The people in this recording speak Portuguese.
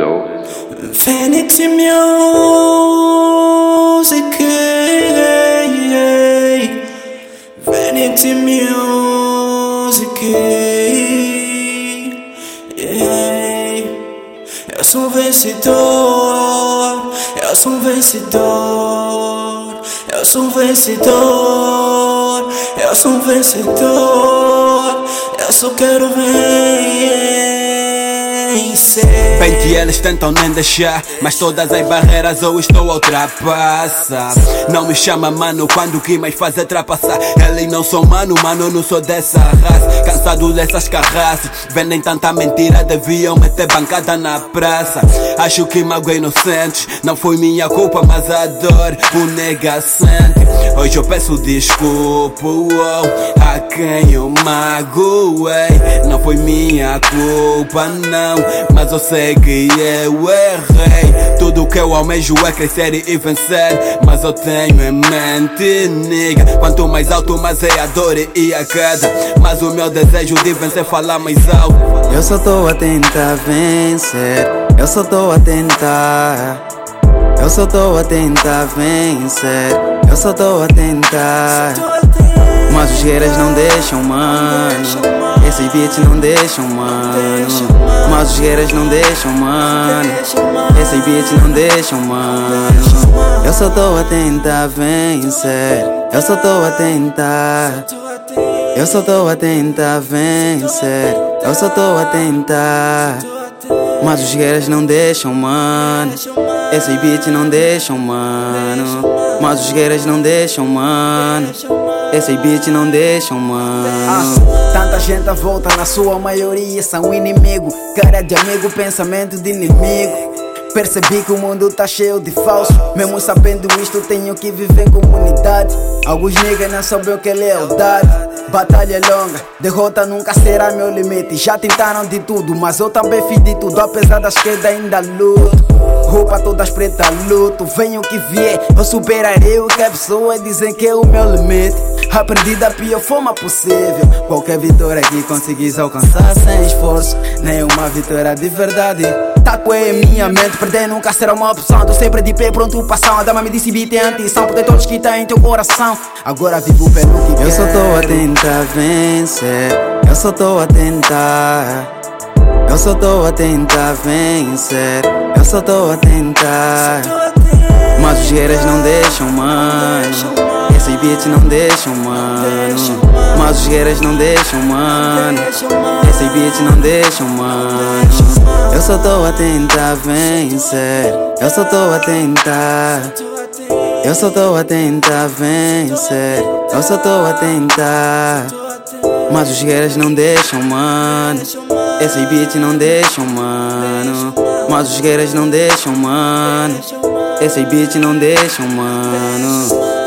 Rezo. Vanity Music Vanity Music. Eu sou vencedor Eu sou vencedor Eu sou vencedor Eu sou vencedor Eu só quero vencer Bem que eles tentam nem deixar Mas todas as barreiras eu estou a ultrapassar. Não me chama mano quando o que mais faz é trapassar Ele não sou mano, mano eu não sou dessa raça. Cansado dessas carraças Vendem tanta mentira, deviam meter bancada na praça. Acho que magoei inocentes Não foi minha culpa, mas a dor o nega sente Hoje eu peço desculpa oh, a quem eu magoei. Não foi minha culpa não mas eu sei que eu errei. Tudo que eu almejo é crescer e vencer. Mas eu tenho em mente, nigga. Quanto mais alto, mais é a dor e a queda. Mas o meu desejo de vencer fala mais alto. Eu só tô a tentar vencer. Eu só tô a tentar. Eu só tô a tentar vencer. Eu só tô a tentar. Mas os guerreiros não deixam, mano. Esses beats não deixam, mano. Mas os guerreiros não deixam, mano. Esses beats não deixam, mano. Eu só tô a tentar vencer. Eu só tô a tentar. Eu só tô a tentar vencer. Eu só tô a tentar. Mas os guerreiros não deixam, mano. Esses beats não deixam, mano. Mas os guerreiros não deixam, mano. Esses beats não deixam, mano. Ah, tanta gente à volta, na sua maioria são inimigo. Cara de amigo, pensamento de inimigo. Percebi que o mundo tá cheio de falso. Mesmo sabendo isto, tenho que viver em comunidade. Alguns niggas não sabem o que é lealdade. Batalha é longa, derrota nunca será meu limite. Já tentaram de tudo, mas eu também fiz de tudo. Apesar das quedas, ainda luto. Roupa todas preta, luto. Venha o que vier, eu superarei o que a pessoa dizem que é o meu limite. Aprendi da pior forma possível. Qualquer vitória que conseguis alcançar sem esforço, nenhuma vitória de verdade. Taco é minha mente, perder nunca será uma opção. Tô sempre de pé, pronto ação. A dama me disse beat é anti-ação, porque todos que têm teu coração. Agora vivo pelo que Eu quero. só tô a tentar vencer. Eu só tô a tentar. Eu só tô a tentar vencer. Eu só tô a tentar. Mas os guerreiros não deixam, mano. Esses beats não deixam, mano. Mas os guerreiros não deixam, mano. Beats não deixam, mano. Eu só tô a tentar vencer. Eu só tô a tentar. Eu só tô a tentar vencer. Eu só tô a tentar. Mas os guerreiros não deixam, mano. Esses beats não deixam, mano. Mas os guerreiros não deixam, mano. Esses beats não deixam, mano.